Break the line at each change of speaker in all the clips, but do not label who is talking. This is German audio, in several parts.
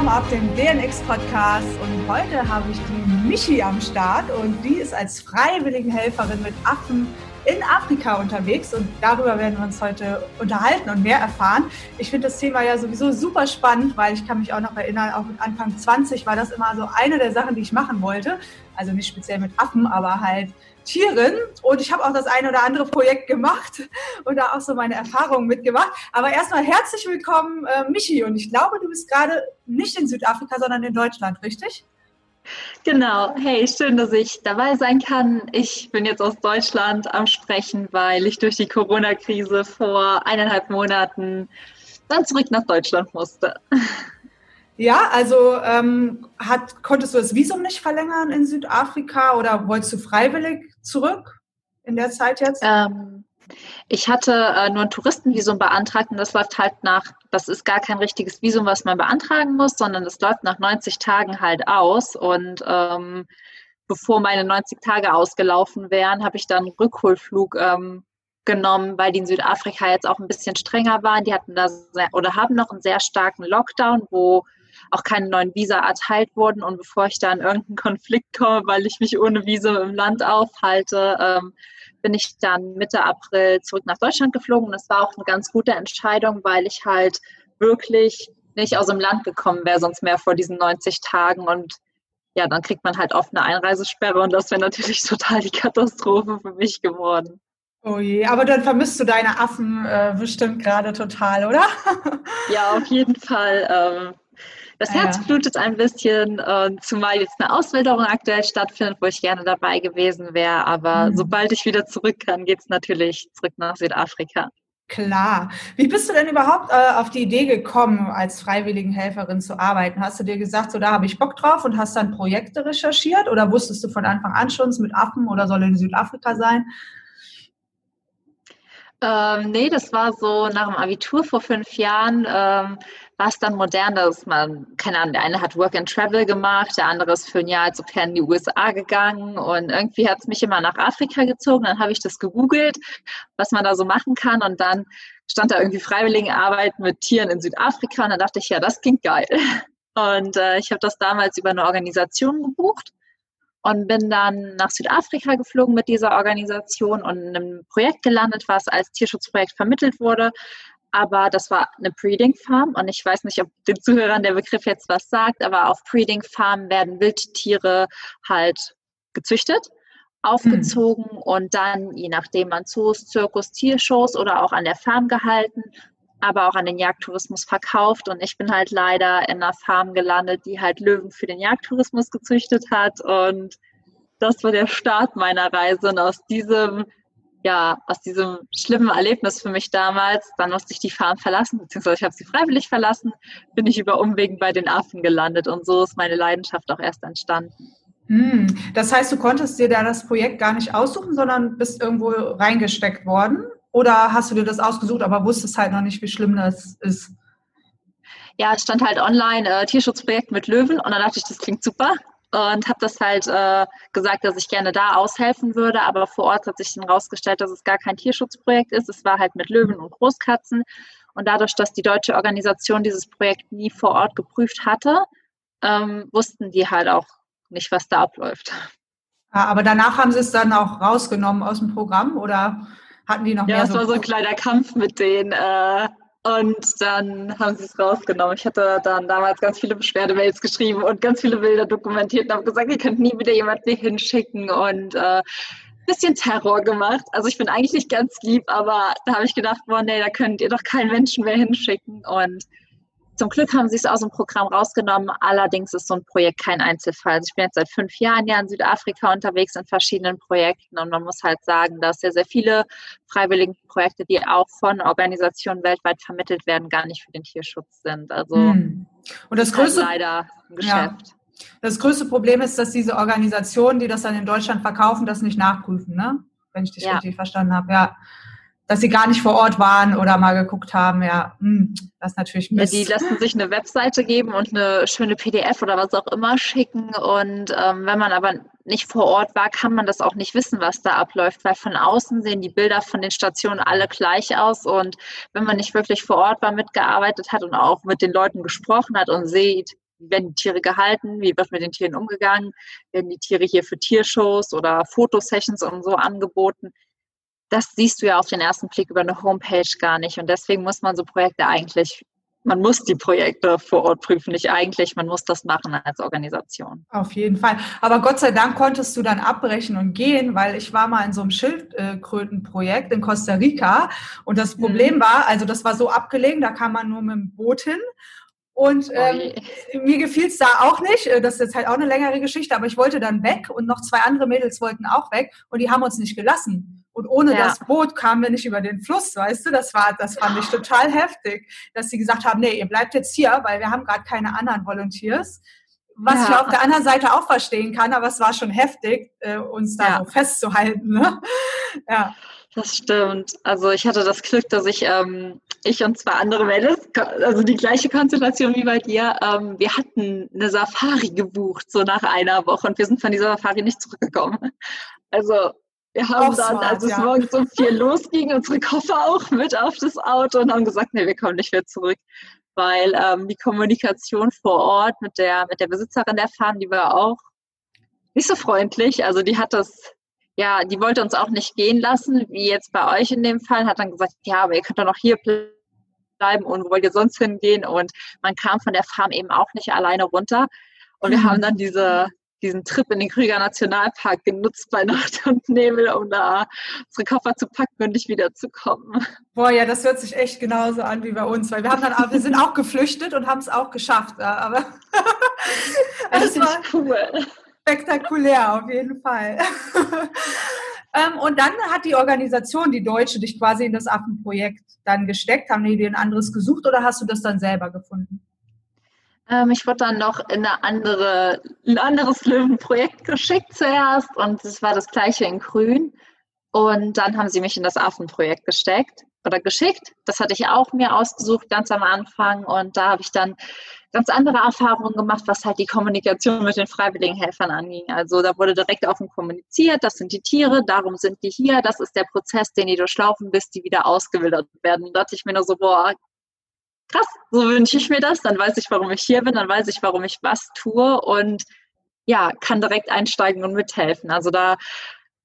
willkommen auf dem DNX Podcast und heute habe ich die Michi am Start und die ist als Freiwilligenhelferin mit Affen in Afrika unterwegs und darüber werden wir uns heute unterhalten und mehr erfahren. Ich finde das Thema ja sowieso super spannend, weil ich kann mich auch noch erinnern, auch mit Anfang 20 war das immer so eine der Sachen, die ich machen wollte. Also nicht speziell mit Affen, aber halt Tieren. Und ich habe auch das eine oder andere Projekt gemacht und da auch so meine Erfahrungen mitgemacht. Aber erstmal herzlich willkommen, äh, Michi. Und ich glaube, du bist gerade nicht in Südafrika, sondern in Deutschland, richtig?
Genau. Hey, schön, dass ich dabei sein kann. Ich bin jetzt aus Deutschland am Sprechen, weil ich durch die Corona-Krise vor eineinhalb Monaten dann zurück nach Deutschland musste.
Ja, also ähm, hat, konntest du das Visum nicht verlängern in Südafrika oder wolltest du freiwillig zurück in der Zeit jetzt?
Ähm, ich hatte äh, nur ein Touristenvisum beantragt und das läuft halt nach, das ist gar kein richtiges Visum, was man beantragen muss, sondern das läuft nach 90 Tagen halt aus. Und ähm, bevor meine 90 Tage ausgelaufen wären, habe ich dann einen Rückholflug ähm, genommen, weil die in Südafrika jetzt auch ein bisschen strenger waren. Die hatten da sehr, oder haben noch einen sehr starken Lockdown, wo auch keine neuen Visa erteilt wurden. Und bevor ich da in irgendeinen Konflikt komme, weil ich mich ohne Visum im Land aufhalte, ähm, bin ich dann Mitte April zurück nach Deutschland geflogen. Und das war auch eine ganz gute Entscheidung, weil ich halt wirklich nicht aus dem Land gekommen wäre, sonst mehr vor diesen 90 Tagen. Und ja, dann kriegt man halt oft eine Einreisesperre und das wäre natürlich total die Katastrophe für mich geworden.
Oh je, aber dann vermisst du deine Affen äh, bestimmt gerade total, oder?
ja, auf jeden Fall. Ähm, das Herz ja. blutet ein bisschen, äh, zumal jetzt eine Auswilderung aktuell stattfindet, wo ich gerne dabei gewesen wäre. Aber mhm. sobald ich wieder zurück kann, geht es natürlich zurück nach Südafrika.
Klar. Wie bist du denn überhaupt äh, auf die Idee gekommen, als Freiwilligenhelferin zu arbeiten? Hast du dir gesagt, so da habe ich Bock drauf und hast dann Projekte recherchiert oder wusstest du von Anfang an schon, es mit Affen oder soll in Südafrika sein?
Ähm, nee, das war so nach dem Abitur vor fünf Jahren. Ähm, war es dann modern, dass man, keine Ahnung, der eine hat Work and Travel gemacht, der andere ist für ein Jahr als Au in die USA gegangen und irgendwie hat es mich immer nach Afrika gezogen. Dann habe ich das gegoogelt, was man da so machen kann und dann stand da irgendwie Freiwilligenarbeit mit Tieren in Südafrika und dann dachte ich, ja, das klingt geil. Und äh, ich habe das damals über eine Organisation gebucht und bin dann nach Südafrika geflogen mit dieser Organisation und in einem Projekt gelandet, was als Tierschutzprojekt vermittelt wurde. Aber das war eine Breeding Farm und ich weiß nicht, ob den Zuhörern der Begriff jetzt was sagt, aber auf Breeding Farm werden Wildtiere halt gezüchtet, aufgezogen mhm. und dann, je nachdem, an Zoos, Zirkus, Tiershows oder auch an der Farm gehalten aber auch an den Jagdtourismus verkauft. Und ich bin halt leider in einer Farm gelandet, die halt Löwen für den Jagdtourismus gezüchtet hat. Und das war der Start meiner Reise. Und aus diesem, ja, aus diesem schlimmen Erlebnis für mich damals, dann musste ich die Farm verlassen, beziehungsweise ich habe sie freiwillig verlassen, bin ich über Umwegen bei den Affen gelandet. Und so ist meine Leidenschaft auch erst entstanden.
Hm, das heißt, du konntest dir da das Projekt gar nicht aussuchen, sondern bist irgendwo reingesteckt worden? Oder hast du dir das ausgesucht, aber wusstest halt noch nicht, wie schlimm das ist?
Ja, es stand halt online äh, Tierschutzprojekt mit Löwen und dann dachte ich, das klingt super und habe das halt äh, gesagt, dass ich gerne da aushelfen würde, aber vor Ort hat sich dann rausgestellt, dass es gar kein Tierschutzprojekt ist. Es war halt mit Löwen und Großkatzen und dadurch, dass die deutsche Organisation dieses Projekt nie vor Ort geprüft hatte, ähm, wussten die halt auch nicht, was da abläuft.
Ja, aber danach haben sie es dann auch rausgenommen aus dem Programm oder? Hatten die noch
ja,
mehr?
Ja, es so war so ein kleiner Kampf mit denen. Äh, und dann haben sie es rausgenommen. Ich hatte dann damals ganz viele Beschwerdemails geschrieben und ganz viele Bilder dokumentiert und habe gesagt, ihr könnt nie wieder jemanden hier hinschicken und äh, bisschen Terror gemacht. Also ich bin eigentlich nicht ganz lieb, aber da habe ich gedacht, boah, nee, da könnt ihr doch keinen Menschen mehr hinschicken. Und zum Glück haben sie es aus dem Programm rausgenommen. Allerdings ist so ein Projekt kein Einzelfall. Also ich bin jetzt seit fünf Jahren ja in Südafrika unterwegs in verschiedenen Projekten und man muss halt sagen, dass sehr, sehr viele freiwillige Projekte, die auch von Organisationen weltweit vermittelt werden, gar nicht für den Tierschutz sind. Also hm.
und das größte halt leider ein Geschäft. Ja. Das größte Problem ist, dass diese Organisationen, die das dann in Deutschland verkaufen, das nicht nachprüfen, ne? Wenn ich dich ja. richtig verstanden habe. Ja dass sie gar nicht vor Ort waren oder mal geguckt haben, ja, mh, hm, das ist natürlich
Mist. Ja, die lassen sich eine Webseite geben und eine schöne PDF oder was auch immer schicken. Und ähm, wenn man aber nicht vor Ort war, kann man das auch nicht wissen, was da abläuft, weil von außen sehen die Bilder von den Stationen alle gleich aus. Und wenn man nicht wirklich vor Ort war, mitgearbeitet hat und auch mit den Leuten gesprochen hat und sieht, wie werden die Tiere gehalten, wie wird mit den Tieren umgegangen, werden die Tiere hier für Tiershows oder Fotosessions und so angeboten. Das siehst du ja auf den ersten Blick über eine Homepage gar nicht. Und deswegen muss man so Projekte eigentlich man muss die Projekte vor Ort prüfen, nicht eigentlich, man muss das machen als Organisation.
Auf jeden Fall. Aber Gott sei Dank konntest du dann abbrechen und gehen, weil ich war mal in so einem Schildkrötenprojekt in Costa Rica und das mhm. Problem mhm. war, also das war so abgelegen, da kam man nur mit dem Boot hin und ähm, mir gefiel es da auch nicht. Äh, das ist jetzt halt auch eine längere Geschichte, aber ich wollte dann weg und noch zwei andere Mädels wollten auch weg und die haben uns nicht gelassen. Und ohne ja. das Boot kamen wir nicht über den Fluss, weißt du? Das war, das fand ich total heftig, dass sie gesagt haben, nee, ihr bleibt jetzt hier, weil wir haben gerade keine anderen Volunteers. Was ja. ich auf der anderen Seite auch verstehen kann, aber es war schon heftig, äh, uns da ja. so festzuhalten. Ne?
Ja. Das stimmt. Also ich hatte das Glück, dass ich, ähm, ich und zwei andere Mädels, also die gleiche Konstellation wie bei dir, ähm, wir hatten eine Safari gebucht, so nach einer Woche und wir sind von dieser Safari nicht zurückgekommen. Also wir haben dann, smart, als es ja. morgens um vier losging, unsere Koffer auch mit auf das Auto und haben gesagt, nee, wir kommen nicht mehr zurück. Weil ähm, die Kommunikation vor Ort mit der, mit der Besitzerin der Farm, die war auch nicht so freundlich. Also die hat das, ja, die wollte uns auch nicht gehen lassen, wie jetzt bei euch in dem Fall, hat dann gesagt, ja, aber ihr könnt doch noch hier bleiben und wo wollt ihr sonst hingehen? Und man kam von der Farm eben auch nicht alleine runter. Und wir mhm. haben dann diese, diesen Trip in den Krüger Nationalpark genutzt bei Nacht und Nebel, um da unsere Koffer zu packen und nicht wieder zu kommen.
Boah, ja, das hört sich echt genauso an wie bei uns, weil wir haben dann, wir sind auch geflüchtet und haben es auch geschafft, ja, aber
das war cool.
Spektakulär, auf jeden Fall. ähm, und dann hat die Organisation, die Deutsche, dich quasi in das Affenprojekt dann gesteckt. Haben die dir ein anderes gesucht oder hast du das dann selber gefunden?
Ähm, ich wurde dann noch in eine andere, ein anderes Löwenprojekt geschickt zuerst und es war das gleiche in Grün. Und dann haben sie mich in das Affenprojekt gesteckt oder geschickt. Das hatte ich auch mir ausgesucht ganz am Anfang und da habe ich dann ganz andere Erfahrungen gemacht, was halt die Kommunikation mit den Freiwilligenhelfern anging. Also da wurde direkt offen kommuniziert, das sind die Tiere, darum sind die hier, das ist der Prozess, den die durchlaufen, bis die wieder ausgewildert werden. Da dachte ich mir nur so, boah, krass, so wünsche ich mir das, dann weiß ich, warum ich hier bin, dann weiß ich, warum ich was tue und ja, kann direkt einsteigen und mithelfen. Also da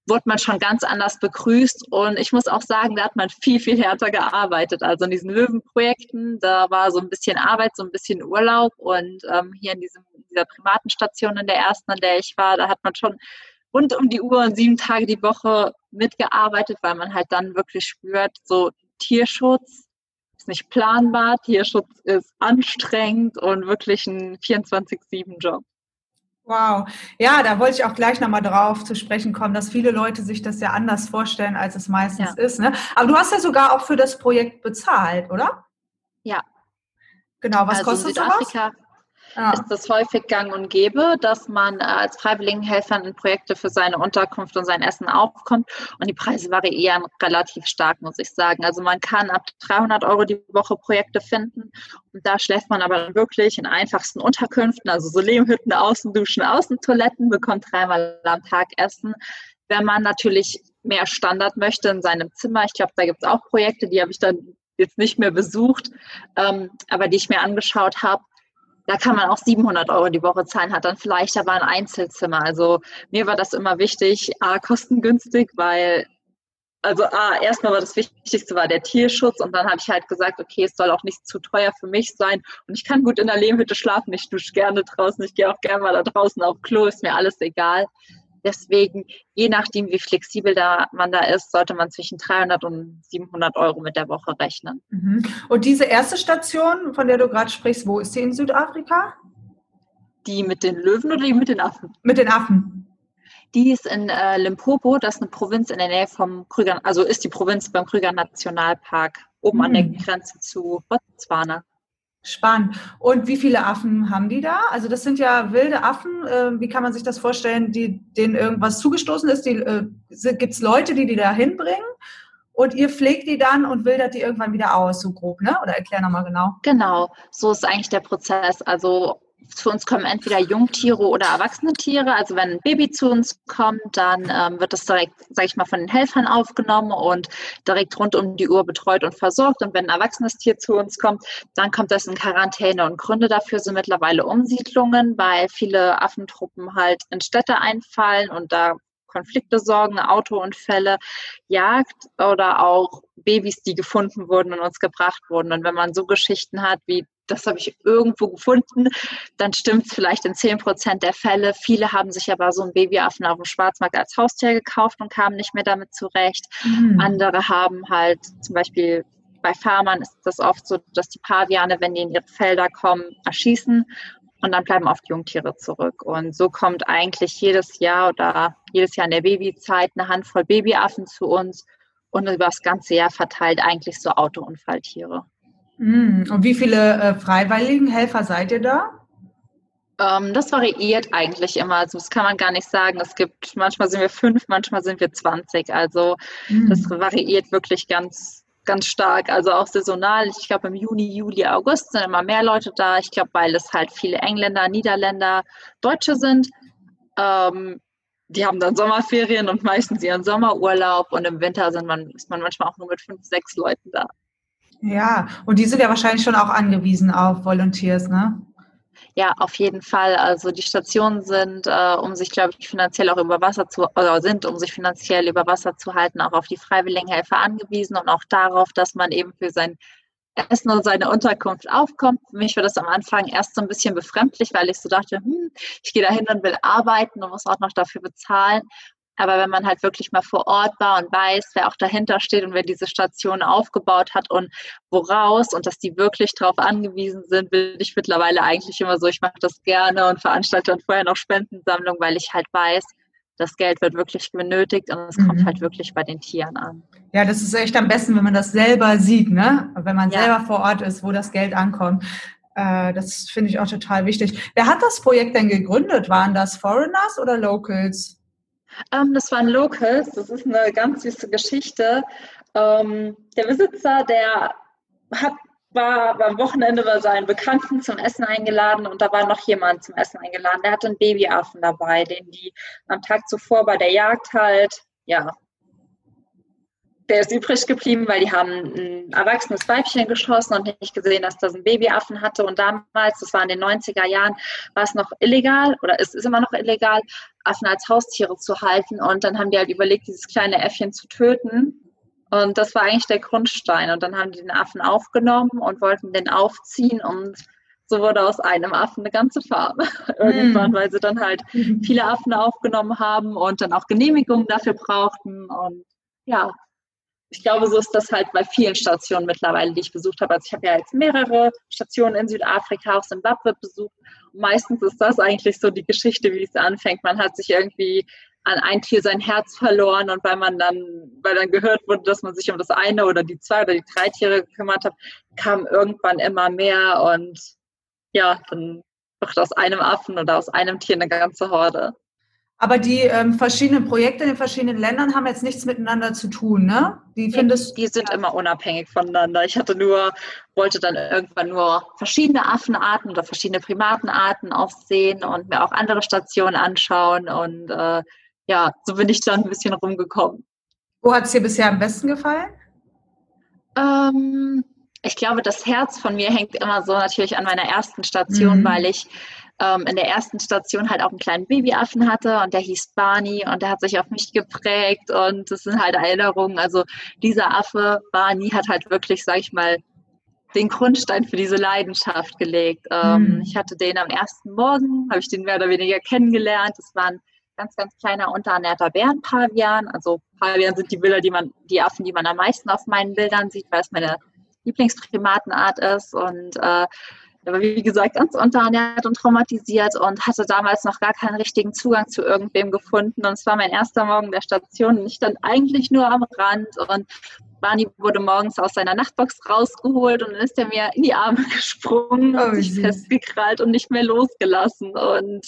wurde man schon ganz anders begrüßt und ich muss auch sagen, da hat man viel, viel härter gearbeitet. Also in diesen Löwenprojekten, da war so ein bisschen Arbeit, so ein bisschen Urlaub und ähm, hier in diesem, dieser Primatenstation in der ersten, an der ich war, da hat man schon rund um die Uhr und sieben Tage die Woche mitgearbeitet, weil man halt dann wirklich spürt, so Tierschutz ist nicht planbar, Tierschutz ist anstrengend und wirklich ein 24-7-Job.
Wow. Ja, da wollte ich auch gleich nochmal drauf zu sprechen kommen, dass viele Leute sich das ja anders vorstellen, als es meistens ja. ist. Ne? Aber du hast ja sogar auch für das Projekt bezahlt, oder?
Ja.
Genau, was also kostet Südafrika, sowas?
Ja. ist das häufig gang und gäbe, dass man äh, als Freiwilligenhelfer in Projekte für seine Unterkunft und sein Essen aufkommt. Und die Preise variieren relativ stark, muss ich sagen. Also man kann ab 300 Euro die Woche Projekte finden. Und da schläft man aber wirklich in einfachsten Unterkünften, also so Lehmhütten, Außenduschen, Außentoiletten, bekommt dreimal am Tag Essen. Wenn man natürlich mehr Standard möchte in seinem Zimmer, ich glaube, da gibt es auch Projekte, die habe ich dann jetzt nicht mehr besucht, ähm, aber die ich mir angeschaut habe, da kann man auch 700 Euro die Woche zahlen, hat dann vielleicht aber ein Einzelzimmer. Also mir war das immer wichtig, A, kostengünstig, weil, also A, erstmal war das Wichtigste war der Tierschutz und dann habe ich halt gesagt, okay, es soll auch nicht zu teuer für mich sein und ich kann gut in der Lehmhütte schlafen, ich dusche gerne draußen, ich gehe auch gerne mal da draußen auf Klo, ist mir alles egal. Deswegen, je nachdem, wie flexibel da man da ist, sollte man zwischen 300 und 700 Euro mit der Woche rechnen.
Mhm. Und diese erste Station, von der du gerade sprichst, wo ist die in Südafrika?
Die mit den Löwen oder die mit den Affen?
Mit den Affen.
Die ist in äh, Limpopo, das ist eine Provinz in der Nähe vom Krüger, also ist die Provinz beim Krüger Nationalpark, oben mhm. an der hm. Grenze zu Botswana.
Spannend. Und wie viele Affen haben die da? Also das sind ja wilde Affen. Äh, wie kann man sich das vorstellen, die, denen irgendwas zugestoßen ist? äh, Gibt es Leute, die die da hinbringen? Und ihr pflegt die dann und wildert die irgendwann wieder aus, so grob, ne? Oder erklär nochmal genau.
Genau, so ist eigentlich der Prozess. Also zu uns kommen entweder Jungtiere oder erwachsene Tiere. Also wenn ein Baby zu uns kommt, dann ähm, wird es direkt, sage ich mal, von den Helfern aufgenommen und direkt rund um die Uhr betreut und versorgt. Und wenn ein erwachsenes Tier zu uns kommt, dann kommt das in Quarantäne. Und Gründe dafür sind mittlerweile Umsiedlungen, weil viele Affentruppen halt in Städte einfallen und da Konflikte sorgen, Autounfälle, Jagd oder auch Babys, die gefunden wurden und uns gebracht wurden. Und wenn man so Geschichten hat wie das habe ich irgendwo gefunden, dann stimmt es vielleicht in 10 Prozent der Fälle. Viele haben sich aber so einen Babyaffen auf dem Schwarzmarkt als Haustier gekauft und kamen nicht mehr damit zurecht. Mhm. Andere haben halt zum Beispiel bei Farmern ist das oft so, dass die Paviane, wenn die in ihre Felder kommen, erschießen und dann bleiben oft Jungtiere zurück. Und so kommt eigentlich jedes Jahr oder jedes Jahr in der Babyzeit eine Handvoll Babyaffen zu uns und über das ganze Jahr verteilt eigentlich so Autounfalltiere.
Mm, und wie viele äh, freiwilligen Helfer seid ihr da?
Ähm, das variiert eigentlich immer. Also das kann man gar nicht sagen. Es gibt, manchmal sind wir fünf, manchmal sind wir 20. Also mm. das variiert wirklich ganz, ganz stark. Also auch saisonal. Ich glaube, im Juni, Juli, August sind immer mehr Leute da. Ich glaube, weil es halt viele Engländer, Niederländer, Deutsche sind. Ähm, die haben dann Sommerferien und meistens ihren Sommerurlaub und im Winter sind man, ist man manchmal auch nur mit fünf, sechs Leuten da.
Ja, und die sind ja wahrscheinlich schon auch angewiesen auf Volunteers, ne?
Ja, auf jeden Fall. Also die Stationen sind, äh, um sich, glaube ich, finanziell auch über Wasser zu, oder sind, um sich finanziell über Wasser zu halten, auch auf die Freiwilligenhelfer angewiesen und auch darauf, dass man eben für sein Essen und seine Unterkunft aufkommt. Für mich war das am Anfang erst so ein bisschen befremdlich, weil ich so dachte, hm, ich gehe da hin und will arbeiten und muss auch noch dafür bezahlen. Aber wenn man halt wirklich mal vor Ort war und weiß, wer auch dahinter steht und wer diese Station aufgebaut hat und woraus und dass die wirklich darauf angewiesen sind, bin ich mittlerweile eigentlich immer so, ich mache das gerne und veranstalte dann vorher noch Spendensammlung, weil ich halt weiß, das Geld wird wirklich benötigt und es mhm. kommt halt wirklich bei den Tieren an.
Ja, das ist echt am besten, wenn man das selber sieht, ne? Wenn man ja. selber vor Ort ist, wo das Geld ankommt. Äh, das finde ich auch total wichtig. Wer hat das Projekt denn gegründet? Waren das Foreigners oder Locals?
Ähm, das waren Locals. Das ist eine ganz süße Geschichte. Ähm, der Besitzer, der hat, war am Wochenende bei seinen Bekannten zum Essen eingeladen und da war noch jemand zum Essen eingeladen. Der hatte einen Babyaffen dabei, den die am Tag zuvor bei der Jagd halt, ja, der ist übrig geblieben, weil die haben ein erwachsenes Weibchen geschossen und nicht gesehen, dass das einen Babyaffen hatte. Und damals, das war in den 90er Jahren, war es noch illegal oder es ist immer noch illegal, Affen als Haustiere zu halten. Und dann haben die halt überlegt, dieses kleine Äffchen zu töten. Und das war eigentlich der Grundstein. Und dann haben die den Affen aufgenommen und wollten den aufziehen und so wurde aus einem Affen eine ganze Farm. Irgendwann, weil sie dann halt viele Affen aufgenommen haben und dann auch Genehmigungen dafür brauchten. Und ja, ich glaube, so ist das halt bei vielen Stationen mittlerweile, die ich besucht habe. Also ich habe ja jetzt mehrere Stationen in Südafrika, auch Zimbabwe besucht. Und meistens ist das eigentlich so die Geschichte, wie es anfängt. Man hat sich irgendwie an ein Tier sein Herz verloren und weil man dann, weil dann gehört wurde, dass man sich um das eine oder die zwei oder die drei Tiere gekümmert hat, kam irgendwann immer mehr und ja, dann wird aus einem Affen oder aus einem Tier eine ganze Horde.
Aber die ähm, verschiedenen Projekte in den verschiedenen Ländern haben jetzt nichts miteinander zu tun, ne?
Die, findest, die sind immer unabhängig voneinander. Ich hatte nur, wollte dann irgendwann nur verschiedene Affenarten oder verschiedene Primatenarten auch sehen und mir auch andere Stationen anschauen. Und äh, ja, so bin ich dann ein bisschen rumgekommen.
Wo hat es dir bisher am besten gefallen?
Ähm, ich glaube, das Herz von mir hängt immer so natürlich an meiner ersten Station, mhm. weil ich ähm, in der ersten Station halt auch einen kleinen Babyaffen hatte und der hieß Barney und der hat sich auf mich geprägt und das sind halt Erinnerungen. Also dieser Affe, Barney, hat halt wirklich, sag ich mal, den Grundstein für diese Leidenschaft gelegt. Ähm, mhm. Ich hatte den am ersten Morgen, habe ich den mehr oder weniger kennengelernt. Das war ein ganz, ganz kleiner unterernährter Bärenpavian. Also Pavian sind die Bilder, die man, die Affen, die man am meisten auf meinen Bildern sieht, weil es meine Lieblingsprimatenart ist. Und äh, er war, wie gesagt, ganz unterernährt und traumatisiert und hatte damals noch gar keinen richtigen Zugang zu irgendwem gefunden. Und es war mein erster Morgen der Station und ich stand eigentlich nur am Rand und Barney wurde morgens aus seiner Nachtbox rausgeholt und dann ist er mir in die Arme gesprungen oh, und sich festgekrallt und nicht mehr losgelassen. Und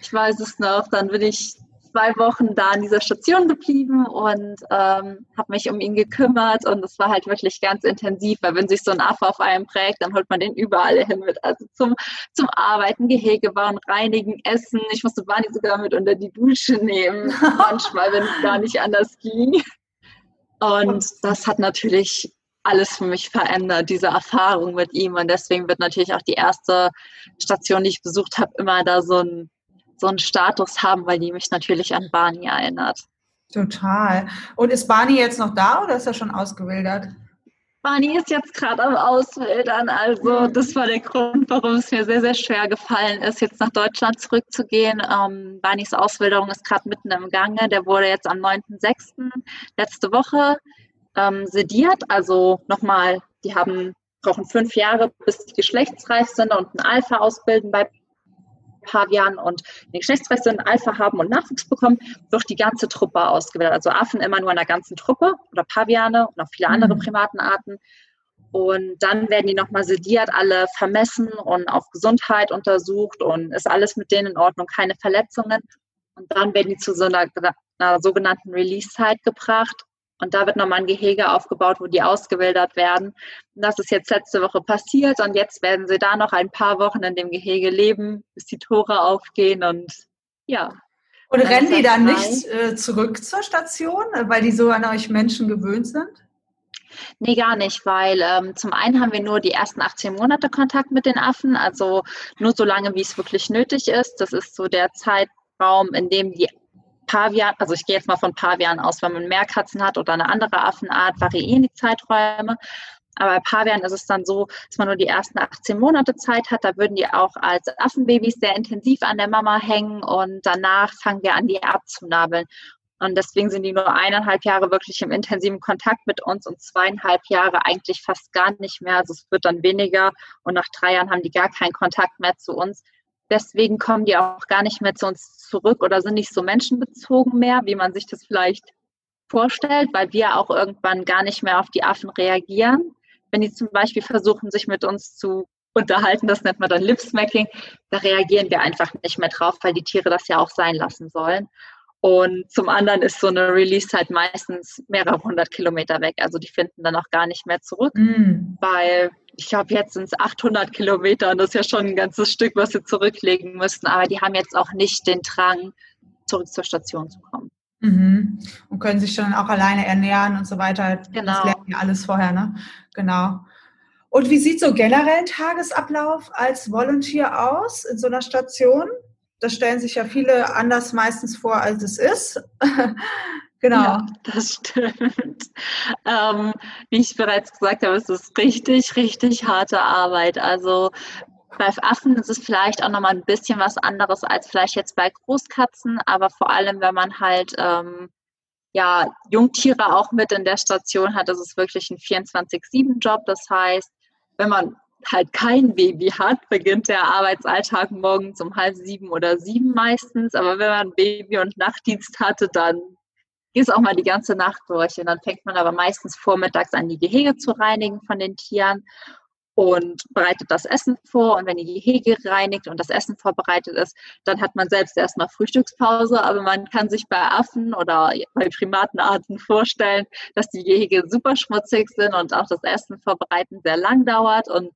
ich weiß es noch, dann bin ich zwei Wochen da an dieser Station geblieben und ähm, habe mich um ihn gekümmert und es war halt wirklich ganz intensiv, weil wenn sich so ein Affe auf einem prägt, dann holt man den überall hin mit, also zum, zum Arbeiten, Gehege bauen, reinigen, essen. Ich musste Barney sogar mit unter die Dusche nehmen, manchmal, wenn es gar nicht anders ging. Und das hat natürlich alles für mich verändert, diese Erfahrung mit ihm. Und deswegen wird natürlich auch die erste Station, die ich besucht habe, immer da so ein so einen Status haben, weil die mich natürlich an Barney erinnert.
Total. Und ist Barney jetzt noch da oder ist er schon ausgewildert?
Barney ist jetzt gerade am Auswildern. Also mhm. das war der Grund, warum es mir sehr, sehr schwer gefallen ist, jetzt nach Deutschland zurückzugehen. Ähm, Barneys Auswilderung ist gerade mitten im Gange. Der wurde jetzt am 9.6. letzte Woche ähm, sediert. Also nochmal, die haben brauchen fünf Jahre, bis sie geschlechtsreif sind und ein Alpha ausbilden bei Pavian und den Geschlechtsrechte Alpha haben und Nachwuchs bekommen, wird die ganze Truppe ausgewählt. Also Affen immer nur in der ganzen Truppe oder Paviane und auch viele andere mhm. Primatenarten. Und dann werden die nochmal sediert, alle vermessen und auf Gesundheit untersucht und ist alles mit denen in Ordnung, keine Verletzungen. Und dann werden die zu so einer, einer sogenannten Release-Zeit gebracht. Und da wird nochmal ein Gehege aufgebaut, wo die ausgewildert werden. Und das ist jetzt letzte Woche passiert und jetzt werden sie da noch ein paar Wochen in dem Gehege leben, bis die Tore aufgehen und ja.
Und rennen die dann nicht äh, zurück zur Station, weil die so an euch Menschen gewöhnt sind?
Nee, gar nicht, weil ähm, zum einen haben wir nur die ersten 18 Monate Kontakt mit den Affen, also nur so lange, wie es wirklich nötig ist. Das ist so der Zeitraum, in dem die Pavian, also ich gehe jetzt mal von Pavian aus, wenn man mehr Katzen hat oder eine andere Affenart, variieren die Zeiträume. Aber bei Pavian ist es dann so, dass man nur die ersten 18 Monate Zeit hat. Da würden die auch als Affenbabys sehr intensiv an der Mama hängen und danach fangen wir an, die abzunabeln. Und deswegen sind die nur eineinhalb Jahre wirklich im intensiven Kontakt mit uns und zweieinhalb Jahre eigentlich fast gar nicht mehr. Also es wird dann weniger und nach drei Jahren haben die gar keinen Kontakt mehr zu uns deswegen kommen die auch gar nicht mehr zu uns zurück oder sind nicht so menschenbezogen mehr, wie man sich das vielleicht vorstellt, weil wir auch irgendwann gar nicht mehr auf die Affen reagieren. Wenn die zum Beispiel versuchen, sich mit uns zu unterhalten, das nennt man dann Lipsmacking, da reagieren wir einfach nicht mehr drauf, weil die Tiere das ja auch sein lassen sollen. Und zum anderen ist so eine Release-Zeit meistens mehrere hundert Kilometer weg. Also die finden dann auch gar nicht mehr zurück, mm. weil ich glaube, jetzt sind es 800 Kilometer und das ist ja schon ein ganzes Stück, was sie zurücklegen müssten. Aber die haben jetzt auch nicht den Drang, zurück zur Station zu kommen.
Mhm. Und können sich schon auch alleine ernähren und so weiter. Genau. Das lernen ja alles vorher, ne? Genau. Und wie sieht so generell ein Tagesablauf als Volunteer aus in so einer Station? Das stellen sich ja viele anders meistens vor, als es ist.
Genau. Ja, das stimmt. Ähm, wie ich bereits gesagt habe, es ist richtig, richtig harte Arbeit. Also bei Affen ist es vielleicht auch nochmal ein bisschen was anderes als vielleicht jetzt bei Großkatzen, aber vor allem, wenn man halt ähm, ja, Jungtiere auch mit in der Station hat, ist es wirklich ein 24-7-Job. Das heißt, wenn man halt kein Baby hat, beginnt der Arbeitsalltag morgens um halb sieben oder sieben meistens. Aber wenn man Baby und Nachtdienst hatte, dann ist auch mal die ganze Nacht durch. Und dann fängt man aber meistens vormittags an, die Gehege zu reinigen von den Tieren und bereitet das Essen vor. Und wenn die Gehege reinigt und das Essen vorbereitet ist, dann hat man selbst erstmal Frühstückspause. Aber man kann sich bei Affen oder bei Primatenarten vorstellen, dass die Gehege super schmutzig sind und auch das Essen vorbereiten sehr lang dauert. Und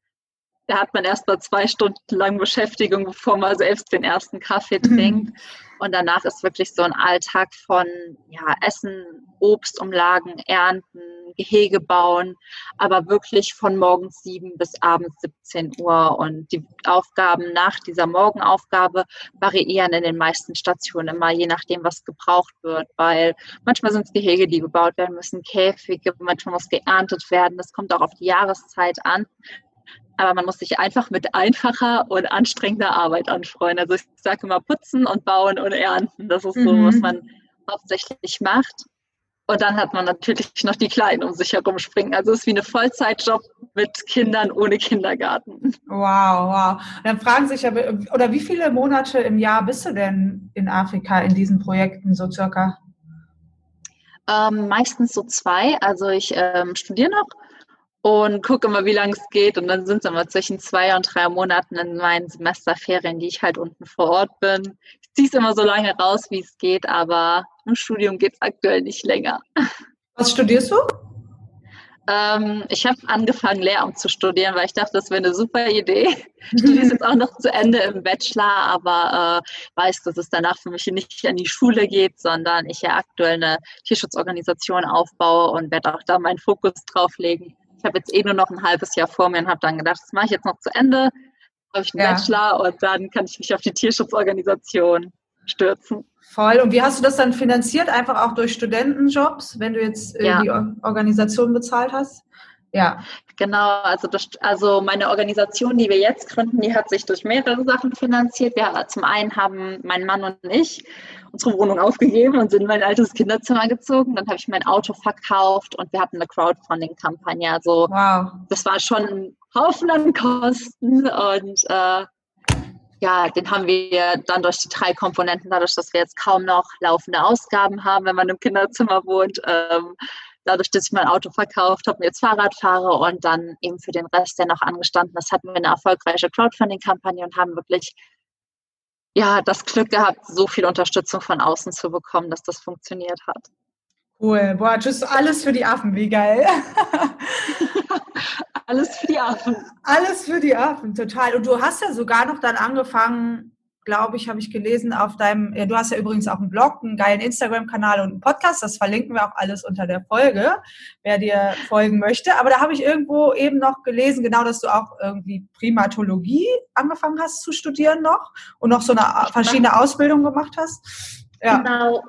da hat man erst mal zwei Stunden lang Beschäftigung, bevor man selbst den ersten Kaffee mhm. trinkt. Mhm. Und danach ist wirklich so ein Alltag von ja, Essen, Obstumlagen, Ernten, Gehege bauen, aber wirklich von morgens sieben bis abends 17 Uhr. Und die Aufgaben nach dieser Morgenaufgabe variieren in den meisten Stationen immer, je nachdem, was gebraucht wird, weil manchmal sind es Gehege, die gebaut werden müssen, Käfige, manchmal muss geerntet werden. Das kommt auch auf die Jahreszeit an aber man muss sich einfach mit einfacher und anstrengender Arbeit anfreuen. Also ich sage immer putzen und bauen und ernten. Das ist so, mhm. was man hauptsächlich macht. Und dann hat man natürlich noch die Kleinen um sich herum springen. Also es ist wie eine Vollzeitjob mit Kindern ohne Kindergarten.
Wow, wow. Und dann fragen sich ja, oder wie viele Monate im Jahr bist du denn in Afrika in diesen Projekten so circa?
Ähm, meistens so zwei. Also ich ähm, studiere noch und gucke immer, wie lange es geht. Und dann sind es immer zwischen zwei und drei Monaten in meinen Semesterferien, die ich halt unten vor Ort bin. Ich ziehe es immer so lange raus, wie es geht, aber im Studium geht es aktuell nicht länger.
Was studierst du?
Ähm, ich habe angefangen, Lehramt zu studieren, weil ich dachte, das wäre eine super Idee. Ich studiere jetzt auch noch zu Ende im Bachelor, aber äh, weiß, dass es danach für mich nicht an die Schule geht, sondern ich ja aktuell eine Tierschutzorganisation aufbaue und werde auch da meinen Fokus drauf legen. Ich habe jetzt eh nur noch ein halbes Jahr vor mir und habe dann gedacht, das mache ich jetzt noch zu Ende, habe ich einen ja. Bachelor und dann kann ich mich auf die Tierschutzorganisation stürzen.
Voll. Und wie hast du das dann finanziert? Einfach auch durch Studentenjobs, wenn du jetzt äh, ja. die Organisation bezahlt hast?
Ja. Genau, also, das, also meine Organisation, die wir jetzt gründen, die hat sich durch mehrere Sachen finanziert. Wir zum einen haben mein Mann und ich unsere Wohnung aufgegeben und sind in mein altes Kinderzimmer gezogen. Dann habe ich mein Auto verkauft und wir hatten eine Crowdfunding-Kampagne. Also wow. das war schon ein Haufen an Kosten und äh, ja, den haben wir dann durch die drei Komponenten, dadurch, dass wir jetzt kaum noch laufende Ausgaben haben, wenn man im Kinderzimmer wohnt, ähm, dadurch, dass ich mein Auto verkauft habe, jetzt Fahrrad fahre und dann eben für den Rest, der noch angestanden ist, hatten wir eine erfolgreiche Crowdfunding-Kampagne und haben wirklich ja, das Glück gehabt, so viel Unterstützung von außen zu bekommen, dass das funktioniert hat.
Cool. Boah, tschüss, alles für die Affen, wie geil.
alles für die Affen.
Alles für die Affen, total. Und du hast ja sogar noch dann angefangen, glaube ich, habe ich gelesen auf deinem, ja, du hast ja übrigens auch einen Blog, einen geilen Instagram-Kanal und einen Podcast, das verlinken wir auch alles unter der Folge, wer dir folgen möchte. Aber da habe ich irgendwo eben noch gelesen, genau, dass du auch irgendwie Primatologie angefangen hast zu studieren noch und noch so eine verschiedene Ausbildung gemacht hast.
Ja. Genau.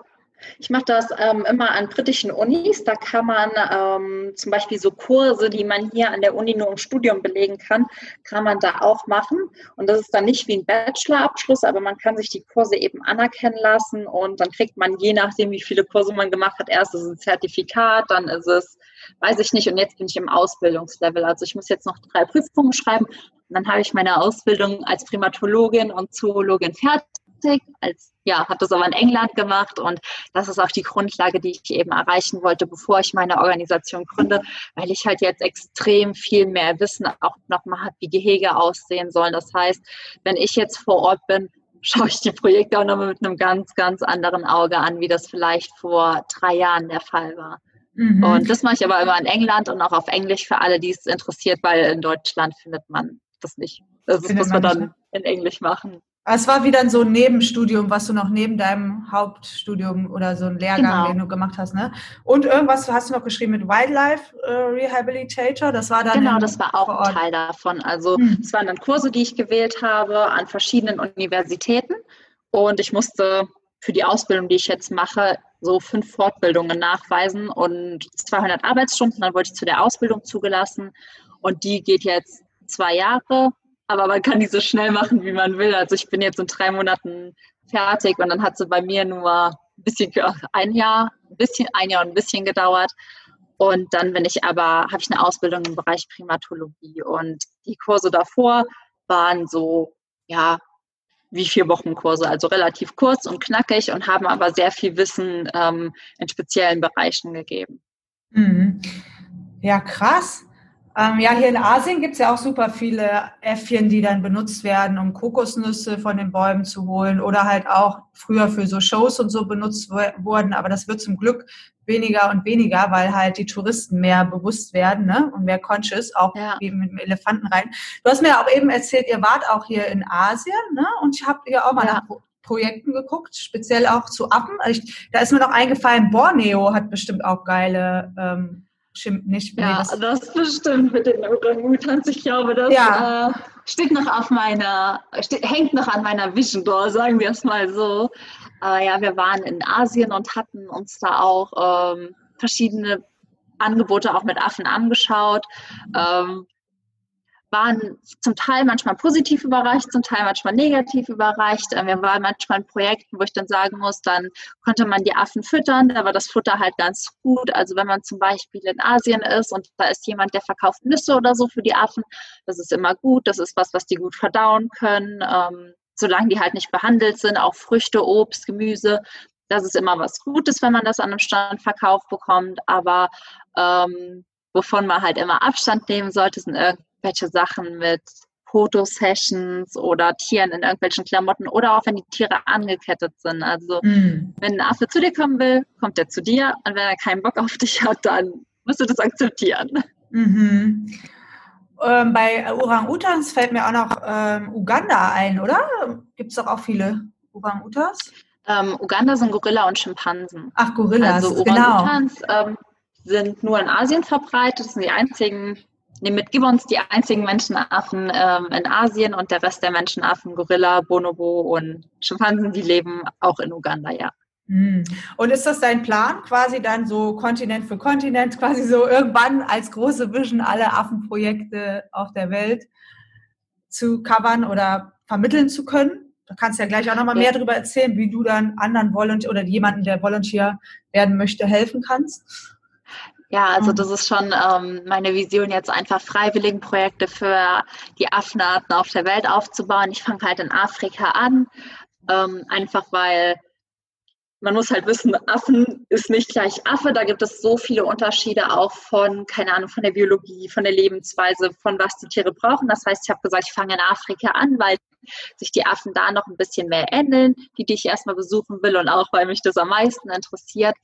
Ich mache das ähm, immer an britischen Unis. Da kann man ähm, zum Beispiel so Kurse, die man hier an der Uni nur im Studium belegen kann, kann man da auch machen. Und das ist dann nicht wie ein Bachelorabschluss, aber man kann sich die Kurse eben anerkennen lassen und dann kriegt man je nachdem, wie viele Kurse man gemacht hat, erst ist es ein Zertifikat, dann ist es, weiß ich nicht, und jetzt bin ich im Ausbildungslevel. Also ich muss jetzt noch drei Prüfungen schreiben und dann habe ich meine Ausbildung als Primatologin und Zoologin fertig als ja, habe das aber in England gemacht und das ist auch die Grundlage, die ich eben erreichen wollte, bevor ich meine Organisation gründe, weil ich halt jetzt extrem viel mehr Wissen auch nochmal habe, wie Gehege aussehen sollen. Das heißt, wenn ich jetzt vor Ort bin, schaue ich die Projekte auch nochmal mit einem ganz, ganz anderen Auge an, wie das vielleicht vor drei Jahren der Fall war. Mhm. Und das mache ich aber immer in England und auch auf Englisch für alle, die es interessiert, weil in Deutschland findet man das nicht. Das muss man dann in Englisch machen.
Es war wieder so ein Nebenstudium, was du noch neben deinem Hauptstudium oder so ein Lehrgang, genau. den du gemacht hast, ne? Und irgendwas hast du noch geschrieben mit Wildlife äh, Rehabilitator. Das war dann
genau, das war auch ein Teil davon. Also hm. es waren dann Kurse, die ich gewählt habe an verschiedenen Universitäten und ich musste für die Ausbildung, die ich jetzt mache, so fünf Fortbildungen nachweisen und 200 Arbeitsstunden. Dann wurde ich zu der Ausbildung zugelassen und die geht jetzt zwei Jahre aber man kann die so schnell machen, wie man will. Also ich bin jetzt in drei Monaten fertig und dann hat sie bei mir nur ein bisschen ein Jahr, ein bisschen, ein Jahr und ein bisschen gedauert. Und dann bin ich aber, habe ich eine Ausbildung im Bereich Primatologie und die Kurse davor waren so, ja, wie vier Wochen Kurse, also relativ kurz und knackig und haben aber sehr viel Wissen ähm, in speziellen Bereichen gegeben.
Mhm. Ja, krass. Ähm, ja, hier in Asien gibt es ja auch super viele Äffchen, die dann benutzt werden, um Kokosnüsse von den Bäumen zu holen oder halt auch früher für so Shows und so benutzt wurden. Aber das wird zum Glück weniger und weniger, weil halt die Touristen mehr bewusst werden ne? und mehr conscious, auch ja. eben mit dem Elefanten rein. Du hast mir auch eben erzählt, ihr wart auch hier in Asien ne? und ich habe ja auch mal ja. nach Projekten geguckt, speziell auch zu Affen. Ich, da ist mir noch eingefallen, Borneo hat bestimmt auch geile ähm, Stimmt nicht.
Ja, das, das bestimmt mit den Orang-Utans. Ich glaube, das ja. äh, steht noch auf meiner, steht, hängt noch an meiner Vision Door, sagen wir es mal so. Aber ja, wir waren in Asien und hatten uns da auch ähm, verschiedene Angebote auch mit Affen angeschaut. Ähm, waren zum Teil manchmal positiv überreicht, zum Teil manchmal negativ überreicht. Äh, wir waren manchmal in Projekten, wo ich dann sagen muss, dann konnte man die Affen füttern, da war das Futter halt ganz gut. Also wenn man zum Beispiel in Asien ist und da ist jemand, der verkauft Nüsse oder so für die Affen, das ist immer gut, das ist was, was die gut verdauen können, ähm, solange die halt nicht behandelt sind, auch Früchte, Obst, Gemüse. Das ist immer was Gutes, wenn man das an einem Stand verkauft bekommt, aber ähm, wovon man halt immer Abstand nehmen sollte, sind irgendwelche Sachen mit Fotosessions oder Tieren in irgendwelchen Klamotten oder auch wenn die Tiere angekettet sind. Also mm. wenn ein Affe zu dir kommen will, kommt er zu dir und wenn er keinen Bock auf dich hat, dann musst du das akzeptieren.
Mhm. Ähm, bei Orang-Utans fällt mir auch noch ähm, Uganda ein, oder? Gibt es doch auch viele Orang-Utans?
Ähm, Uganda sind Gorilla und Schimpansen.
Ach, Gorillas,
also Orang-Utans genau. sind nur in Asien verbreitet. Das sind die einzigen mit Gibbons die einzigen Menschenaffen ähm, in Asien und der Rest der Menschenaffen, Gorilla, Bonobo und Schimpansen, die leben auch in Uganda, ja.
Hm. Und ist das dein Plan, quasi dann so Kontinent für Kontinent, quasi so irgendwann als große Vision alle Affenprojekte auf der Welt zu covern oder vermitteln zu können? Da kannst du ja gleich auch nochmal ja. mehr darüber erzählen, wie du dann anderen Volunteer oder jemanden, der Volunteer werden möchte, helfen kannst.
Ja, also mhm. das ist schon ähm, meine Vision, jetzt einfach Freiwilligenprojekte für die Affenarten auf der Welt aufzubauen. Ich fange halt in Afrika an, ähm, einfach weil man muss halt wissen, Affen ist nicht gleich Affe. Da gibt es so viele Unterschiede auch von, keine Ahnung, von der Biologie, von der Lebensweise, von was die Tiere brauchen. Das heißt, ich habe gesagt, ich fange in Afrika an, weil sich die Affen da noch ein bisschen mehr ähneln, die, die ich erstmal besuchen will und auch, weil mich das am meisten interessiert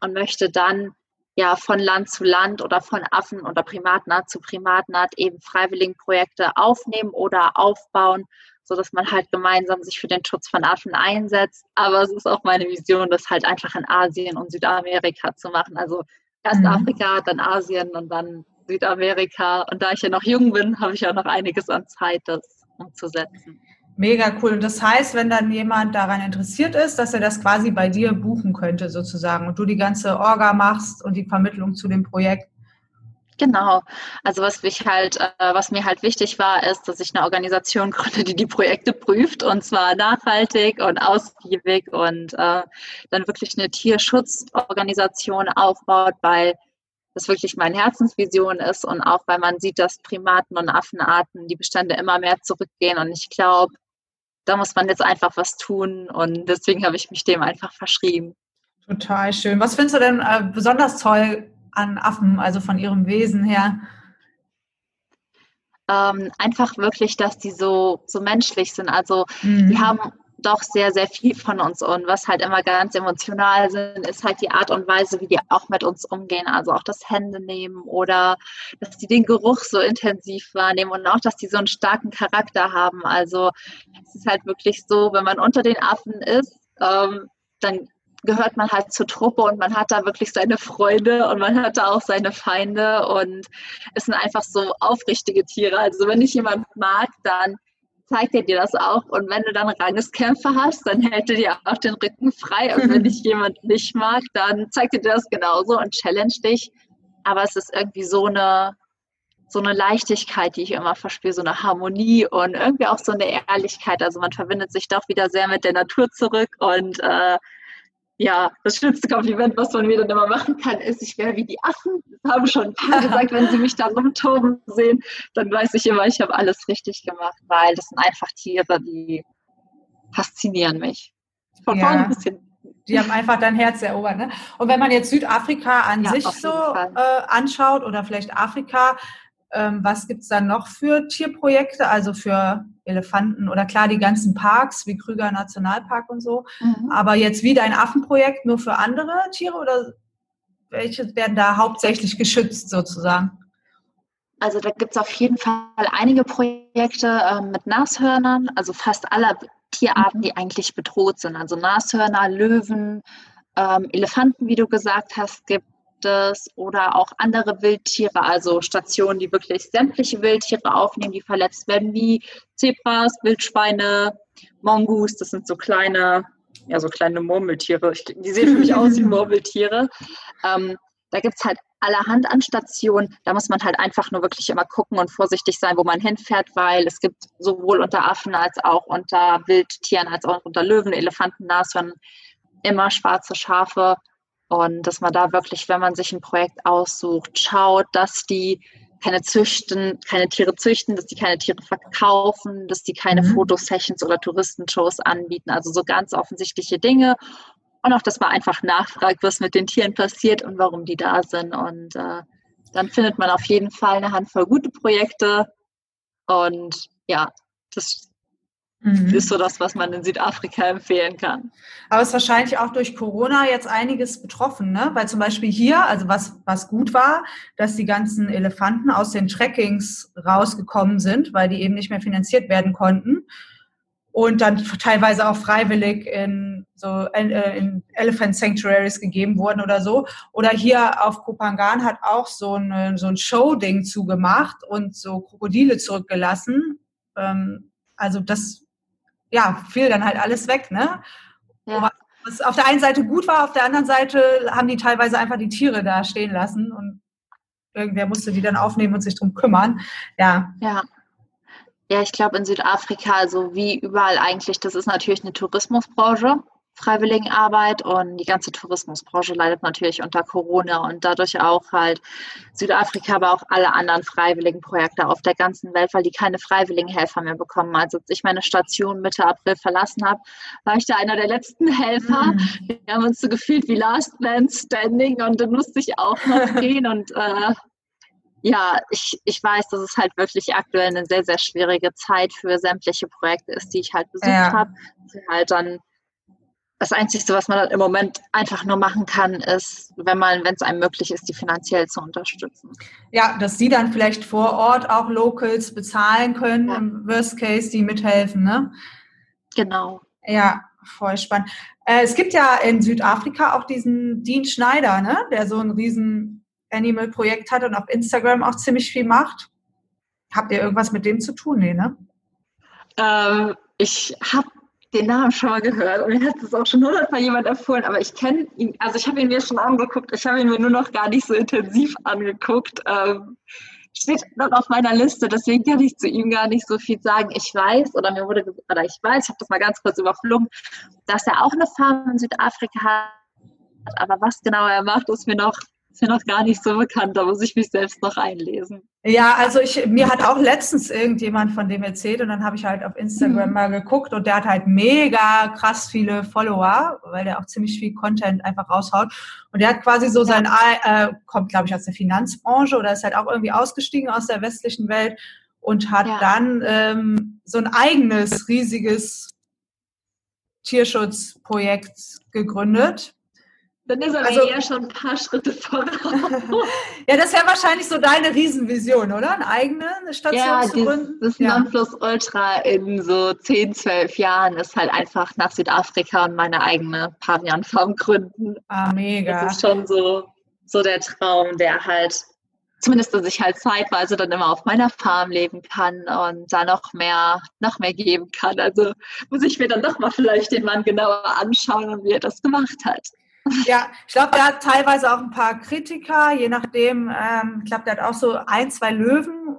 und möchte dann ja von Land zu Land oder von Affen oder Primatnart zu Primatnart eben Freiwilligenprojekte aufnehmen oder aufbauen, so dass man halt gemeinsam sich für den Schutz von Affen einsetzt. Aber es ist auch meine Vision, das halt einfach in Asien und Südamerika zu machen. Also erst mhm. Afrika, dann Asien und dann Südamerika. Und da ich ja noch jung bin, habe ich auch noch einiges an Zeit, das umzusetzen.
Mega cool. Und das heißt, wenn dann jemand daran interessiert ist, dass er das quasi bei dir buchen könnte, sozusagen, und du die ganze Orga machst und die Vermittlung zu dem Projekt.
Genau. Also was mich halt, äh, was mir halt wichtig war, ist, dass ich eine Organisation gründe, die die Projekte prüft und zwar nachhaltig und ausgiebig und äh, dann wirklich eine Tierschutzorganisation aufbaut, weil das wirklich meine Herzensvision ist und auch weil man sieht, dass Primaten und Affenarten die Bestände immer mehr zurückgehen und ich glaube, da muss man jetzt einfach was tun und deswegen habe ich mich dem einfach verschrieben.
Total schön. Was findest du denn äh, besonders toll an Affen, also von ihrem Wesen her?
Ähm, einfach wirklich, dass die so, so menschlich sind. Also mhm. die haben doch sehr, sehr viel von uns und was halt immer ganz emotional sind, ist halt die Art und Weise, wie die auch mit uns umgehen. Also auch das Hände nehmen oder dass die den Geruch so intensiv wahrnehmen und auch, dass die so einen starken Charakter haben. Also es ist halt wirklich so, wenn man unter den Affen ist, ähm, dann gehört man halt zur Truppe und man hat da wirklich seine Freunde und man hat da auch seine Feinde und es sind einfach so aufrichtige Tiere. Also wenn ich jemand mag, dann zeigt er dir das auch. Und wenn du dann Rangeskämpfe hast, dann hält er dir auch den Rücken frei. Und wenn dich jemand nicht mag, dann zeigt er dir das genauso und challenge dich. Aber es ist irgendwie so eine, so eine Leichtigkeit, die ich immer verspüre, so eine Harmonie und irgendwie auch so eine Ehrlichkeit. Also man verbindet sich doch wieder sehr mit der Natur zurück und äh, ja, das schönste Kompliment, was man mir dann immer machen kann, ist, ich wäre wie die Affen. Das haben schon ein paar gesagt, wenn sie mich da rumtoben sehen, dann weiß ich immer, ich habe alles richtig gemacht, weil das sind einfach Tiere, die faszinieren mich.
Von ja. vorne bis hinten. Die haben einfach dein Herz erobert. Ne? Und wenn man jetzt Südafrika an ja, sich so äh, anschaut oder vielleicht Afrika, ähm, was gibt es dann noch für Tierprojekte, also für Elefanten oder klar die ganzen Parks wie Krüger Nationalpark und so. Mhm. Aber jetzt wieder ein Affenprojekt nur für andere Tiere oder welche werden da hauptsächlich geschützt sozusagen?
Also da gibt es auf jeden Fall einige Projekte äh, mit Nashörnern, also fast alle Tierarten, die eigentlich bedroht sind. Also Nashörner, Löwen, ähm, Elefanten, wie du gesagt hast, gibt es oder auch andere Wildtiere, also Stationen, die wirklich sämtliche Wildtiere aufnehmen, die verletzt werden, wie Zebras, Wildschweine, Mongoose, das sind so kleine, ja, so kleine Murmeltiere. Die sehen für mich aus wie Murmeltiere. Ähm, da gibt es halt allerhand an Stationen. Da muss man halt einfach nur wirklich immer gucken und vorsichtig sein, wo man hinfährt, weil es gibt sowohl unter Affen als auch unter Wildtieren, als auch unter Löwen, Elefanten, Nashörnern immer schwarze Schafe und dass man da wirklich, wenn man sich ein Projekt aussucht, schaut, dass die keine züchten, keine Tiere züchten, dass die keine Tiere verkaufen, dass die keine mhm. Fotosessions oder Touristenshows anbieten. Also so ganz offensichtliche Dinge. Und auch, dass man einfach nachfragt, was mit den Tieren passiert und warum die da sind. Und äh, dann findet man auf jeden Fall eine Handvoll gute Projekte. Und ja, das mhm. ist so das, was man in Südafrika empfehlen kann.
Aber es ist wahrscheinlich auch durch Corona jetzt einiges betroffen, ne? Weil zum Beispiel hier, also was, was gut war, dass die ganzen Elefanten aus den Trackings rausgekommen sind, weil die eben nicht mehr finanziert werden konnten und dann teilweise auch freiwillig in so äh, in Elephant Sanctuaries gegeben wurden oder so. Oder hier auf Kopangan hat auch so, eine, so ein Show-Ding zugemacht und so Krokodile zurückgelassen. Ähm, also das, ja, fiel dann halt alles weg, ne? Ja. Was auf der einen Seite gut war, auf der anderen Seite haben die teilweise einfach die Tiere da stehen lassen und irgendwer musste die dann aufnehmen und sich drum kümmern. Ja.
Ja. Ja, ich glaube in Südafrika, also wie überall eigentlich, das ist natürlich eine Tourismusbranche, Freiwilligenarbeit und die ganze Tourismusbranche leidet natürlich unter Corona und dadurch auch halt Südafrika, aber auch alle anderen Freiwilligenprojekte auf der ganzen Welt, weil die keine Freiwilligenhelfer mehr bekommen. Also als ich meine Station Mitte April verlassen habe, war ich da einer der letzten Helfer. Mhm. Wir haben uns so gefühlt wie Last Man Standing und dann musste ich auch noch gehen und äh, ja, ich, ich weiß, dass es halt wirklich aktuell eine sehr, sehr schwierige Zeit für sämtliche Projekte ist, die ich halt besucht ja. habe. Halt dann das Einzige, was man dann im Moment einfach nur machen kann, ist, wenn man, wenn es einem möglich ist, die finanziell zu unterstützen.
Ja, dass sie dann vielleicht vor Ort auch Locals bezahlen können, ja. im Worst Case, die mithelfen, ne?
Genau.
Ja, voll spannend. Äh, es gibt ja in Südafrika auch diesen Dean Schneider, ne? Der so einen riesen Animal-Projekt hat und auf Instagram auch ziemlich viel macht. Habt ihr irgendwas mit dem zu tun? Nee, ne?
Ähm, ich habe den Namen schon mal gehört und mir hat es auch schon hundertmal jemand empfohlen, aber ich kenne ihn, also ich habe ihn mir schon angeguckt, ich habe ihn mir nur noch gar nicht so intensiv angeguckt. Ähm, steht noch auf meiner Liste, deswegen kann ich zu ihm gar nicht so viel sagen. Ich weiß, oder mir wurde oder ich weiß, ich habe das mal ganz kurz überflogen, dass er auch eine Farm in Südafrika hat, aber was genau er macht, ist mir noch ist mir noch gar nicht so bekannt, da muss ich mich selbst noch einlesen.
Ja, also ich, mir hat auch letztens irgendjemand von dem erzählt und dann habe ich halt auf Instagram mhm. mal geguckt und der hat halt mega krass viele Follower, weil der auch ziemlich viel Content einfach raushaut. Und der hat quasi so sein, äh, kommt glaube ich aus der Finanzbranche oder ist halt auch irgendwie ausgestiegen aus der westlichen Welt und hat ja. dann ähm, so ein eigenes riesiges Tierschutzprojekt gegründet
dann ist er also, eher schon ein paar Schritte voraus.
ja, das wäre wahrscheinlich so deine Riesenvision, oder? Eine eigene Station ja, zu gründen?
Das ja, Nonplusultra in so 10, 12 Jahren ist halt einfach nach Südafrika und meine eigene Pavian-Farm gründen.
Ah, mega.
Das ist schon so, so der Traum, der halt, zumindest dass ich halt zeitweise dann immer auf meiner Farm leben kann und da noch mehr, noch mehr geben kann. Also muss ich mir dann doch mal vielleicht den Mann genauer anschauen und wie er das gemacht hat.
Ja, ich glaube, der hat teilweise auch ein paar Kritiker, je nachdem, ähm, ich glaube, der hat auch so ein, zwei Löwen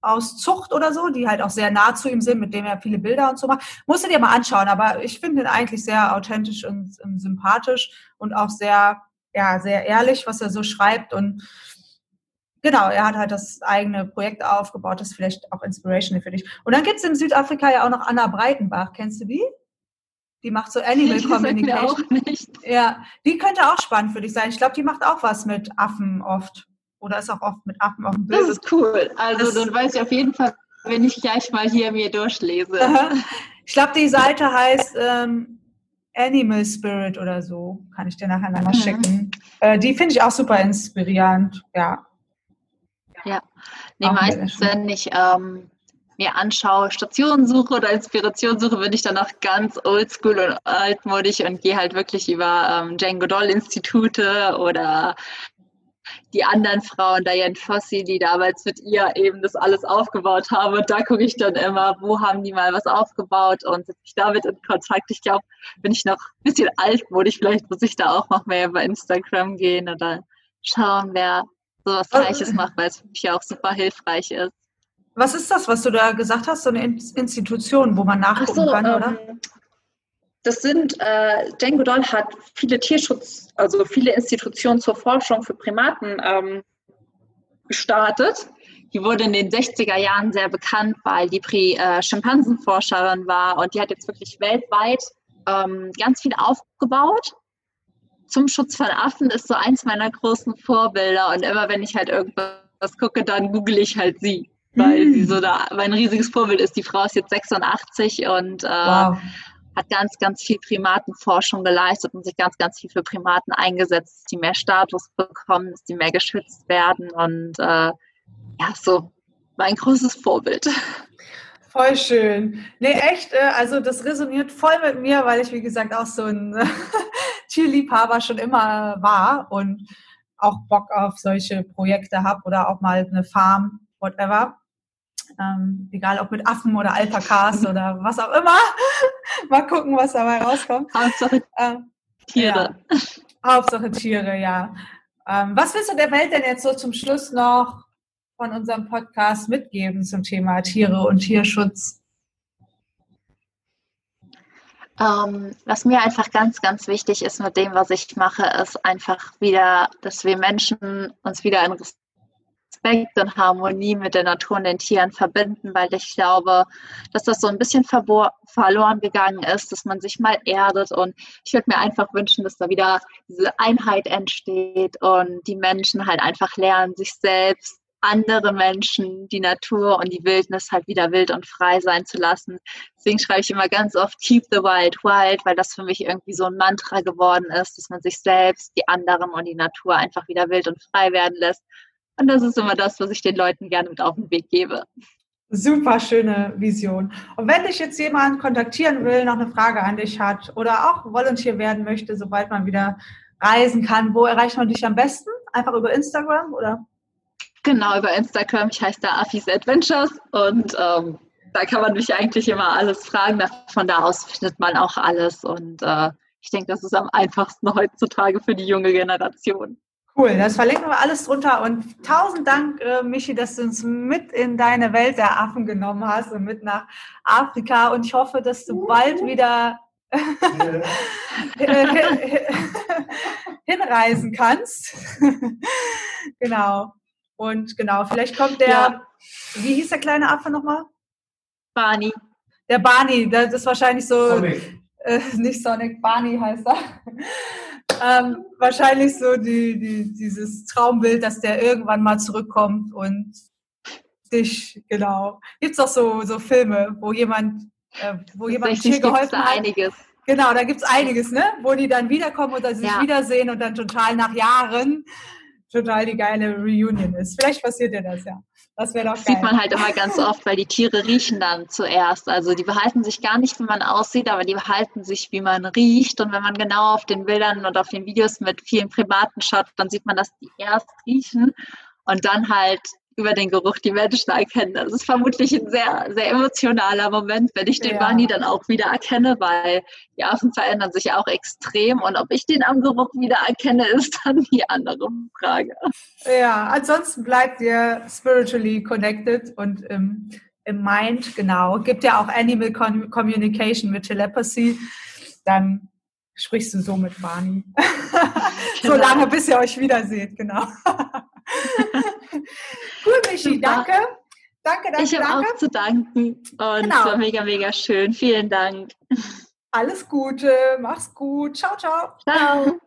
aus Zucht oder so, die halt auch sehr nah zu ihm sind, mit dem er viele Bilder und so macht. Musst du dir mal anschauen, aber ich finde ihn eigentlich sehr authentisch und, und, sympathisch und auch sehr, ja, sehr ehrlich, was er so schreibt und genau, er hat halt das eigene Projekt aufgebaut, das ist vielleicht auch inspirational für dich. Und dann gibt es in Südafrika ja auch noch Anna Breitenbach, kennst du die? Die macht so Animal Communication. Ja, die könnte auch spannend für dich sein. Ich glaube, die macht auch was mit Affen oft. Oder ist auch oft mit Affen auf dem
Bild. Das ist cool. Also das dann weiß ich auf jeden Fall, wenn ich gleich mal hier mir durchlese.
ich glaube, die Seite heißt ähm, Animal Spirit oder so. Kann ich dir nachher mal mhm. schicken. Äh, die finde ich auch super inspirierend. Ja.
Ja. Nee, meistens, wenn ich ähm, mir anschaue, Stationensuche oder Inspirationssuche, bin ich dann auch ganz oldschool und altmodisch und gehe halt wirklich über ähm, Jane Goodall Institute oder die anderen Frauen, Diane Fossey, die damals mit ihr eben das alles aufgebaut haben. Und da gucke ich dann immer, wo haben die mal was aufgebaut und setze mich damit in Kontakt. Ich glaube, bin ich noch ein bisschen altmodisch, vielleicht muss ich da auch noch mehr über Instagram gehen oder schauen, wer sowas Gleiches macht, weil es für mich auch super hilfreich ist.
Was ist das, was du da gesagt hast? So eine Institution, wo man nachgucken so, kann, oder? Ähm,
das sind, äh, Jane Goodall hat viele Tierschutz, also viele Institutionen zur Forschung für Primaten ähm, gestartet. Die wurde in den 60er Jahren sehr bekannt, weil die Pri äh, Schimpansenforscherin war und die hat jetzt wirklich weltweit ähm, ganz viel aufgebaut. Zum Schutz von Affen ist so eins meiner großen Vorbilder und immer wenn ich halt irgendwas gucke, dann google ich halt sie weil mm. sie so da mein riesiges Vorbild ist. Die Frau ist jetzt 86 und äh, wow. hat ganz, ganz viel Primatenforschung geleistet und sich ganz, ganz viel für Primaten eingesetzt, dass die mehr Status bekommen, dass die mehr geschützt werden und äh, ja, so mein großes Vorbild.
Voll schön. Nee, echt, äh, also das resoniert voll mit mir, weil ich, wie gesagt, auch so ein Tierliebhaber schon immer war und auch Bock auf solche Projekte habe oder auch mal eine Farm, whatever. Ähm, egal ob mit Affen oder Alpakas oder was auch immer. mal gucken, was dabei rauskommt.
Hauptsache ähm, Tiere.
Ja. Hauptsache Tiere, ja. Ähm, was willst du der Welt denn jetzt so zum Schluss noch von unserem Podcast mitgeben zum Thema Tiere und Tierschutz?
Ähm, was mir einfach ganz, ganz wichtig ist mit dem, was ich mache, ist einfach wieder, dass wir Menschen uns wieder in Respekt und Harmonie mit der Natur und den Tieren verbinden, weil ich glaube, dass das so ein bisschen verloren gegangen ist, dass man sich mal erdet und ich würde mir einfach wünschen, dass da wieder diese Einheit entsteht und die Menschen halt einfach lernen, sich selbst andere Menschen die Natur und die Wildnis halt wieder wild und frei sein zu lassen. Deswegen schreibe ich immer ganz oft Keep the Wild Wild, weil das für mich irgendwie so ein Mantra geworden ist, dass man sich selbst, die anderen und die Natur einfach wieder wild und frei werden lässt. Und das ist immer das, was ich den Leuten gerne mit auf den Weg gebe.
Super schöne Vision. Und wenn dich jetzt jemand kontaktieren will, noch eine Frage an dich hat oder auch Volunteer werden möchte, sobald man wieder reisen kann, wo erreicht man dich am besten? Einfach über Instagram oder?
Genau, über Instagram. Ich heiße da Affis Adventures und ähm, da kann man mich eigentlich immer alles fragen. Von da aus findet man auch alles und äh, ich denke, das ist am einfachsten heutzutage für die junge Generation.
Cool, das verlinken wir alles drunter und tausend Dank, äh, Michi, dass du uns mit in deine Welt der Affen genommen hast und mit nach Afrika und ich hoffe, dass du bald wieder hinreisen kannst. genau. Und genau, vielleicht kommt der, ja. wie hieß der kleine Affe nochmal?
Barney.
Der Barney, das ist wahrscheinlich so, Sonic. Äh, nicht Sonic, Barney heißt er. Ähm, wahrscheinlich so die, die, dieses Traumbild, dass der irgendwann mal zurückkommt und dich, genau. Gibt es auch so, so Filme, wo jemand, äh, wo jemand
hier geholfen hat? einiges.
Genau, da gibt es einiges, ne? Wo die dann wiederkommen oder sich ja. wiedersehen und dann total nach Jahren total die geile Reunion ist. Vielleicht passiert ja das ja. Das wäre doch geil.
Sieht man halt immer ganz oft, weil die Tiere riechen dann zuerst. Also die behalten sich gar nicht, wie man aussieht, aber die behalten sich, wie man riecht. Und wenn man genau auf den Bildern und auf den Videos mit vielen Primaten schaut, dann sieht man, dass die erst riechen und dann halt über den Geruch die Menschen erkennen. Das ist vermutlich ein sehr, sehr emotionaler Moment, wenn ich den ja. Barney dann auch wieder erkenne, weil die Affen verändern sich auch extrem und ob ich den am Geruch wieder erkenne, ist dann die andere Frage.
Ja, ansonsten bleibt ihr spiritually connected und im, im Mind, genau. Gibt ja auch Animal Communication mit Telepathy. Dann sprichst du so mit Barney. Genau. so lange, bis ihr euch wiederseht, genau. cool, Michi, Super. danke. Danke, danke,
Ich habe auch zu danken und genau. es war mega, mega schön. Vielen Dank.
Alles Gute, mach's gut. Ciao, ciao. Ciao.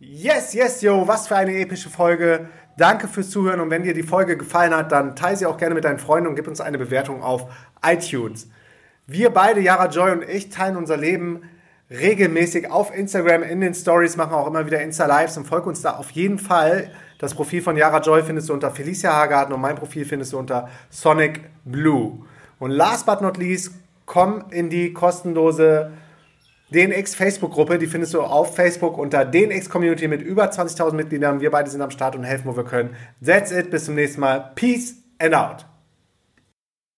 Yes, yes, yo, was für eine epische Folge. Danke fürs Zuhören und wenn dir die Folge gefallen hat, dann teile sie auch gerne mit deinen Freunden und gib uns eine Bewertung auf iTunes. Wir beide, Yara Joy und ich, teilen unser Leben regelmäßig auf Instagram in den Stories, machen auch immer wieder Insta-Lives und folg uns da auf jeden Fall. Das Profil von Yara Joy findest du unter Felicia Hagarten und mein Profil findest du unter Sonic Blue. Und last but not least, komm in die kostenlose DNX Facebook-Gruppe. Die findest du auf Facebook unter DNX Community mit über 20.000 Mitgliedern. Wir beide sind am Start und helfen, wo wir können. That's it. Bis zum nächsten Mal. Peace and out.